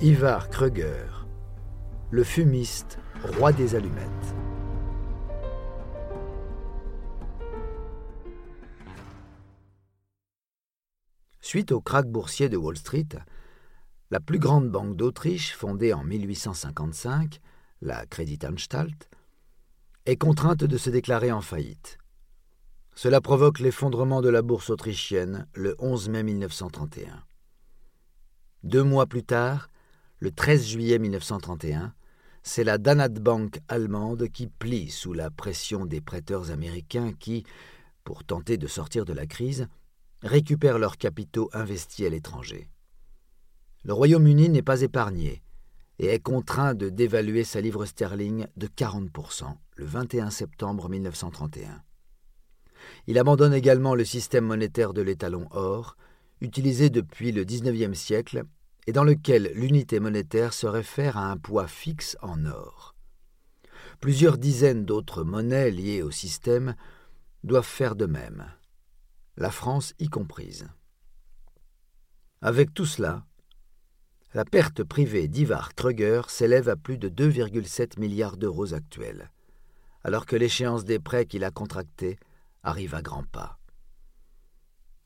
Ivar Kruger, le fumiste, roi des allumettes. Suite au krach boursier de Wall Street, la plus grande banque d'Autriche, fondée en 1855, la Kreditanstalt, est contrainte de se déclarer en faillite. Cela provoque l'effondrement de la bourse autrichienne le 11 mai 1931. Deux mois plus tard, le 13 juillet 1931, c'est la Danat Bank allemande qui plie sous la pression des prêteurs américains qui, pour tenter de sortir de la crise, récupèrent leurs capitaux investis à l'étranger. Le Royaume-Uni n'est pas épargné et est contraint de dévaluer sa livre sterling de 40% le 21 septembre 1931. Il abandonne également le système monétaire de l'étalon or, utilisé depuis le XIXe siècle et dans lequel l'unité monétaire se réfère à un poids fixe en or. Plusieurs dizaines d'autres monnaies liées au système doivent faire de même, la France y comprise. Avec tout cela, la perte privée d'Ivar Kruger s'élève à plus de 2,7 milliards d'euros actuels, alors que l'échéance des prêts qu'il a contractés arrive à grands pas.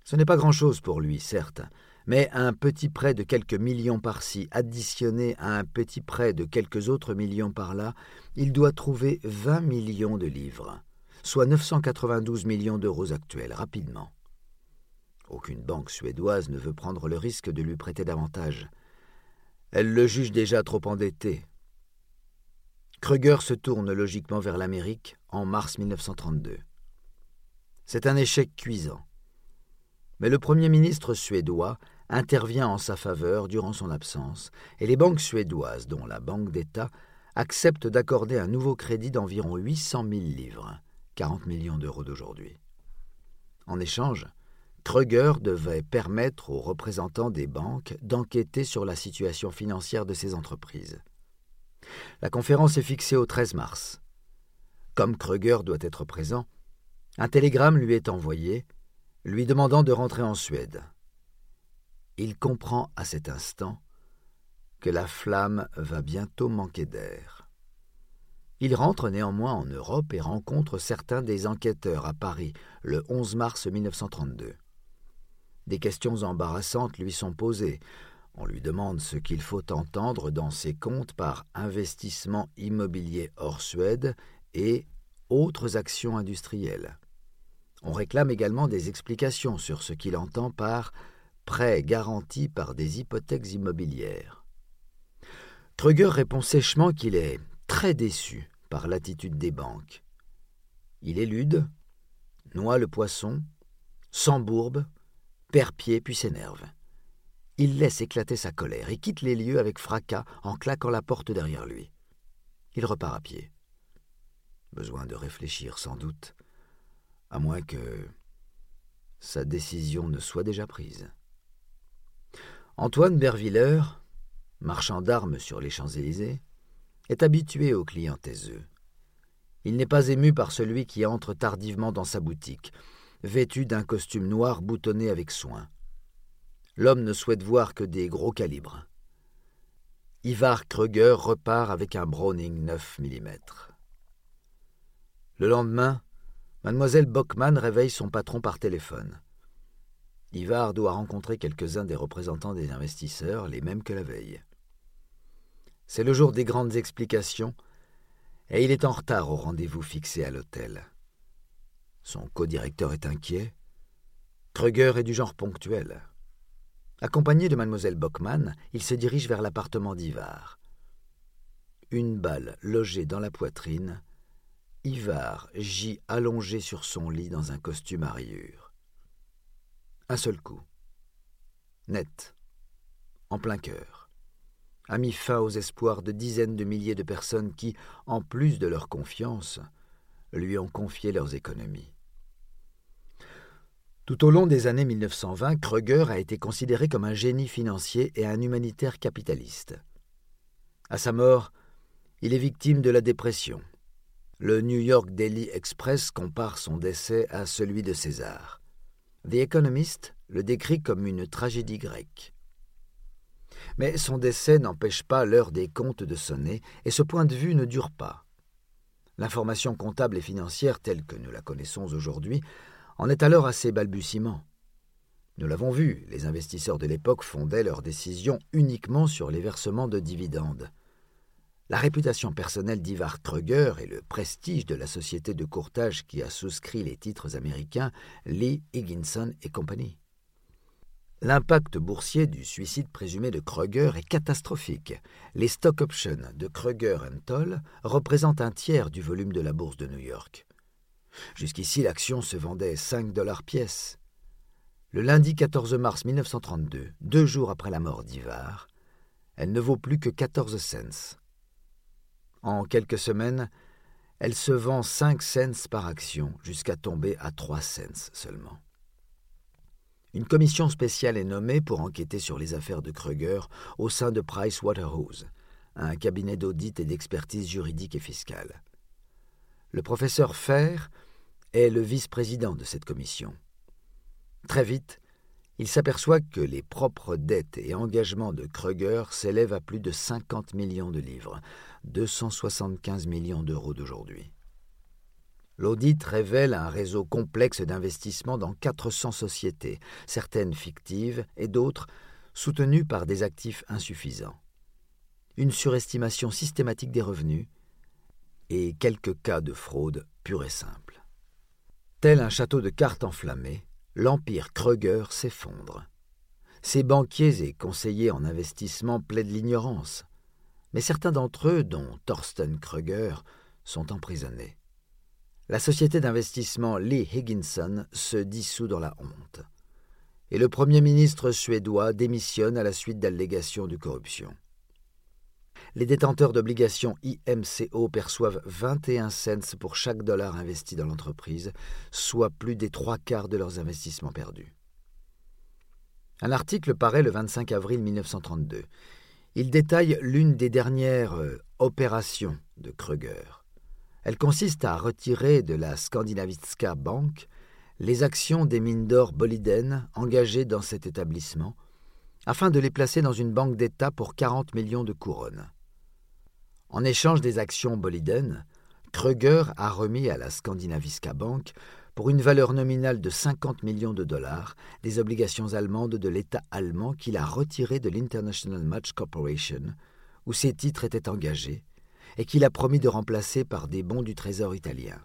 Ce n'est pas grand-chose pour lui, certes, mais un petit prêt de quelques millions par-ci, additionné à un petit prêt de quelques autres millions par-là, il doit trouver 20 millions de livres, soit 992 millions d'euros actuels, rapidement. Aucune banque suédoise ne veut prendre le risque de lui prêter davantage. Elle le juge déjà trop endetté. Kruger se tourne logiquement vers l'Amérique en mars 1932. C'est un échec cuisant. Mais le Premier ministre suédois intervient en sa faveur durant son absence, et les banques suédoises, dont la Banque d'État, acceptent d'accorder un nouveau crédit d'environ 800 000 livres, 40 millions d'euros d'aujourd'hui. En échange, Kruger devait permettre aux représentants des banques d'enquêter sur la situation financière de ces entreprises. La conférence est fixée au 13 mars. Comme Kruger doit être présent, un télégramme lui est envoyé, lui demandant de rentrer en Suède. Il comprend à cet instant que la flamme va bientôt manquer d'air. Il rentre néanmoins en Europe et rencontre certains des enquêteurs à Paris le 11 mars 1932. Des questions embarrassantes lui sont posées. On lui demande ce qu'il faut entendre dans ses comptes par investissement immobilier hors Suède et autres actions industrielles. On réclame également des explications sur ce qu'il entend par prêts garantis par des hypothèques immobilières. Kruger répond sèchement qu'il est très déçu par l'attitude des banques. Il élude, noie le poisson, s'embourbe, perd pied puis s'énerve. Il laisse éclater sa colère et quitte les lieux avec fracas en claquant la porte derrière lui. Il repart à pied. Besoin de réfléchir sans doute, à moins que sa décision ne soit déjà prise. Antoine Berviller, marchand d'armes sur les Champs-Élysées, est habitué aux clients taiseux. Il n'est pas ému par celui qui entre tardivement dans sa boutique, vêtu d'un costume noir boutonné avec soin. L'homme ne souhaite voir que des gros calibres. Ivar Kruger repart avec un Browning 9 mm. Le lendemain, mademoiselle Bockman réveille son patron par téléphone. Ivar doit rencontrer quelques-uns des représentants des investisseurs, les mêmes que la veille. C'est le jour des grandes explications, et il est en retard au rendez-vous fixé à l'hôtel. Son co-directeur est inquiet. Kruger est du genre ponctuel. Accompagné de mademoiselle Bockman, il se dirige vers l'appartement d'Ivar. Une balle logée dans la poitrine, Ivar gît allongé sur son lit dans un costume à rayures. Un seul coup. Net. En plein cœur. A mis fin aux espoirs de dizaines de milliers de personnes qui, en plus de leur confiance, lui ont confié leurs économies. Tout au long des années 1920, Kruger a été considéré comme un génie financier et un humanitaire capitaliste. À sa mort, il est victime de la dépression. Le New York Daily Express compare son décès à celui de César. The Economist le décrit comme une tragédie grecque. Mais son décès n'empêche pas l'heure des comptes de sonner, et ce point de vue ne dure pas. L'information comptable et financière telle que nous la connaissons aujourd'hui en est alors à ses balbutiements. Nous l'avons vu, les investisseurs de l'époque fondaient leurs décisions uniquement sur les versements de dividendes. La réputation personnelle d'Ivar Kruger et le prestige de la société de courtage qui a souscrit les titres américains Lee, Higginson et compagnie. L'impact boursier du suicide présumé de Kruger est catastrophique. Les stock options de Kruger Toll représentent un tiers du volume de la bourse de New York. Jusqu'ici, l'action se vendait 5 dollars pièce. Le lundi 14 mars 1932, deux jours après la mort d'Ivar, elle ne vaut plus que 14 cents. En quelques semaines, elle se vend 5 cents par action jusqu'à tomber à 3 cents seulement. Une commission spéciale est nommée pour enquêter sur les affaires de Kruger au sein de Price Waterhouse, un cabinet d'audit et d'expertise juridique et fiscale. Le professeur Fer est le vice-président de cette commission. Très vite, il s'aperçoit que les propres dettes et engagements de Kruger s'élèvent à plus de 50 millions de livres, 275 millions d'euros d'aujourd'hui. L'audit révèle un réseau complexe d'investissements dans 400 sociétés, certaines fictives et d'autres soutenues par des actifs insuffisants. Une surestimation systématique des revenus et quelques cas de fraude pure et simple. Tel un château de cartes enflammé, l'empire Kruger s'effondre. Ses banquiers et conseillers en investissement plaident l'ignorance, mais certains d'entre eux, dont Thorsten Kruger, sont emprisonnés la société d'investissement Lee Higginson se dissout dans la honte. Et le Premier ministre suédois démissionne à la suite d'allégations de corruption. Les détenteurs d'obligations IMCO perçoivent 21 cents pour chaque dollar investi dans l'entreprise, soit plus des trois quarts de leurs investissements perdus. Un article paraît le 25 avril 1932. Il détaille l'une des dernières euh, opérations de Kruger. Elle consiste à retirer de la Skandinaviska Bank les actions des mines d'or Boliden engagées dans cet établissement, afin de les placer dans une banque d'État pour 40 millions de couronnes. En échange des actions Boliden, Kruger a remis à la Skandinaviska Bank, pour une valeur nominale de 50 millions de dollars, des obligations allemandes de l'État allemand qu'il a retirées de l'International Match Corporation, où ses titres étaient engagés, et qu'il a promis de remplacer par des bons du Trésor italien.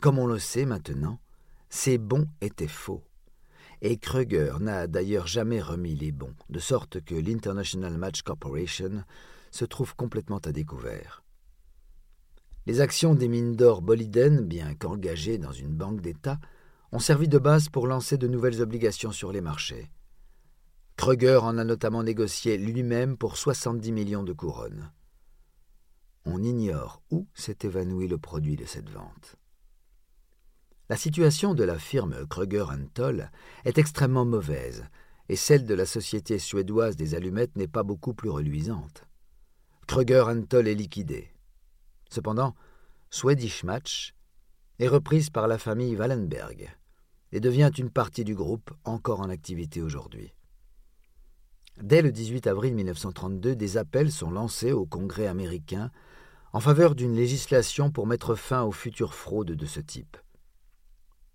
Comme on le sait maintenant, ces bons étaient faux. Et Kruger n'a d'ailleurs jamais remis les bons, de sorte que l'International Match Corporation se trouve complètement à découvert. Les actions des mines d'or Boliden, bien qu'engagées dans une banque d'État, ont servi de base pour lancer de nouvelles obligations sur les marchés. Kruger en a notamment négocié lui-même pour 70 millions de couronnes on ignore où s'est évanoui le produit de cette vente. La situation de la firme Kruger Toll est extrêmement mauvaise, et celle de la société suédoise des allumettes n'est pas beaucoup plus reluisante. Kruger Toll est liquidé. Cependant, Swedish Match est reprise par la famille Wallenberg et devient une partie du groupe encore en activité aujourd'hui. Dès le 18 avril 1932, des appels sont lancés au Congrès américain en faveur d'une législation pour mettre fin aux futures fraudes de ce type.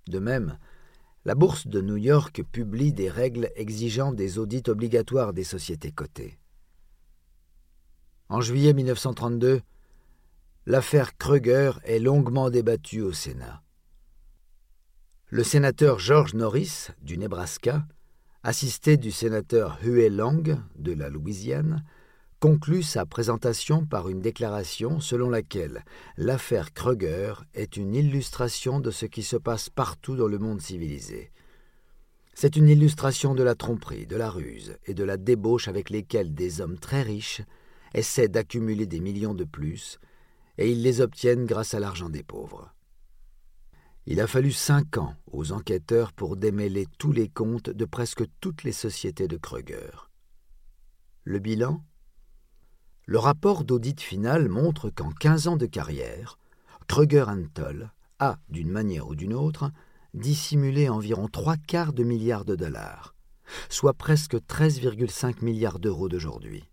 De même, la Bourse de New York publie des règles exigeant des audits obligatoires des sociétés cotées. En juillet 1932, l'affaire Kruger est longuement débattue au Sénat. Le sénateur George Norris, du Nebraska, assisté du sénateur Huey Long, de la Louisiane, conclut sa présentation par une déclaration selon laquelle l'affaire Kruger est une illustration de ce qui se passe partout dans le monde civilisé. C'est une illustration de la tromperie, de la ruse et de la débauche avec lesquelles des hommes très riches essaient d'accumuler des millions de plus, et ils les obtiennent grâce à l'argent des pauvres. Il a fallu cinq ans aux enquêteurs pour démêler tous les comptes de presque toutes les sociétés de Kruger. Le bilan? Le rapport d'audit final montre qu'en 15 ans de carrière, Kruger Toll a, d'une manière ou d'une autre, dissimulé environ trois quarts de milliards de dollars, soit presque 13,5 milliards d'euros d'aujourd'hui.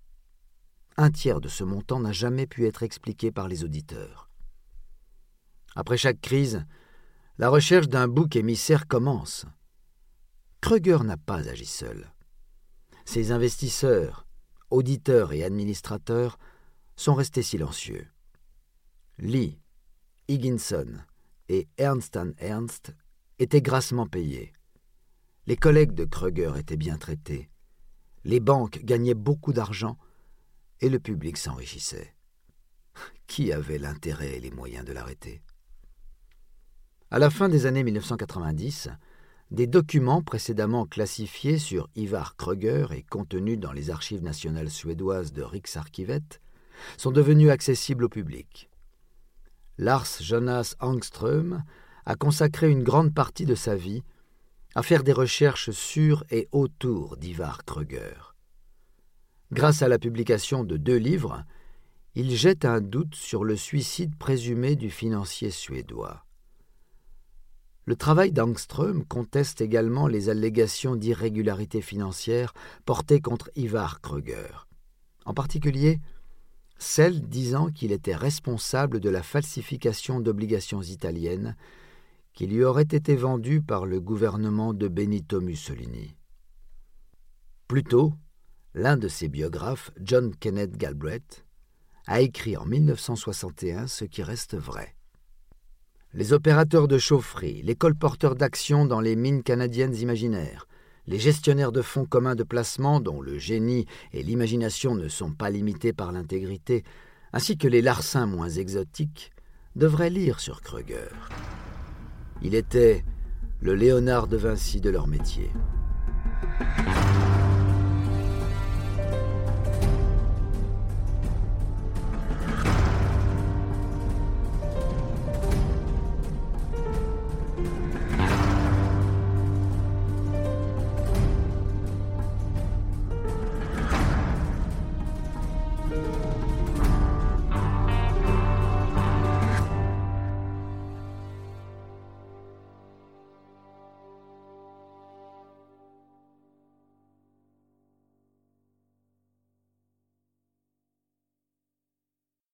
Un tiers de ce montant n'a jamais pu être expliqué par les auditeurs. Après chaque crise, la recherche d'un bouc émissaire commence. Kruger n'a pas agi seul. Ses investisseurs, auditeurs et administrateurs sont restés silencieux. Lee, Higginson et Ernst Ernst étaient grassement payés. Les collègues de Kruger étaient bien traités. Les banques gagnaient beaucoup d'argent et le public s'enrichissait. Qui avait l'intérêt et les moyens de l'arrêter? À la fin des années 1990, des documents précédemment classifiés sur Ivar Kruger et contenus dans les archives nationales suédoises de Riksarkivet sont devenus accessibles au public. Lars Jonas Angström a consacré une grande partie de sa vie à faire des recherches sur et autour d'Ivar Kruger. Grâce à la publication de deux livres, il jette un doute sur le suicide présumé du financier suédois. Le travail d'Angström conteste également les allégations d'irrégularité financière portées contre Ivar Kruger, en particulier celles disant qu'il était responsable de la falsification d'obligations italiennes qui lui auraient été vendues par le gouvernement de Benito Mussolini. Plus tôt, l'un de ses biographes, John Kenneth Galbraith, a écrit en 1961 ce qui reste vrai. Les opérateurs de chaufferie, les colporteurs d'actions dans les mines canadiennes imaginaires, les gestionnaires de fonds communs de placement dont le génie et l'imagination ne sont pas limités par l'intégrité, ainsi que les larcins moins exotiques, devraient lire sur Kruger. Il était le Léonard de Vinci de leur métier.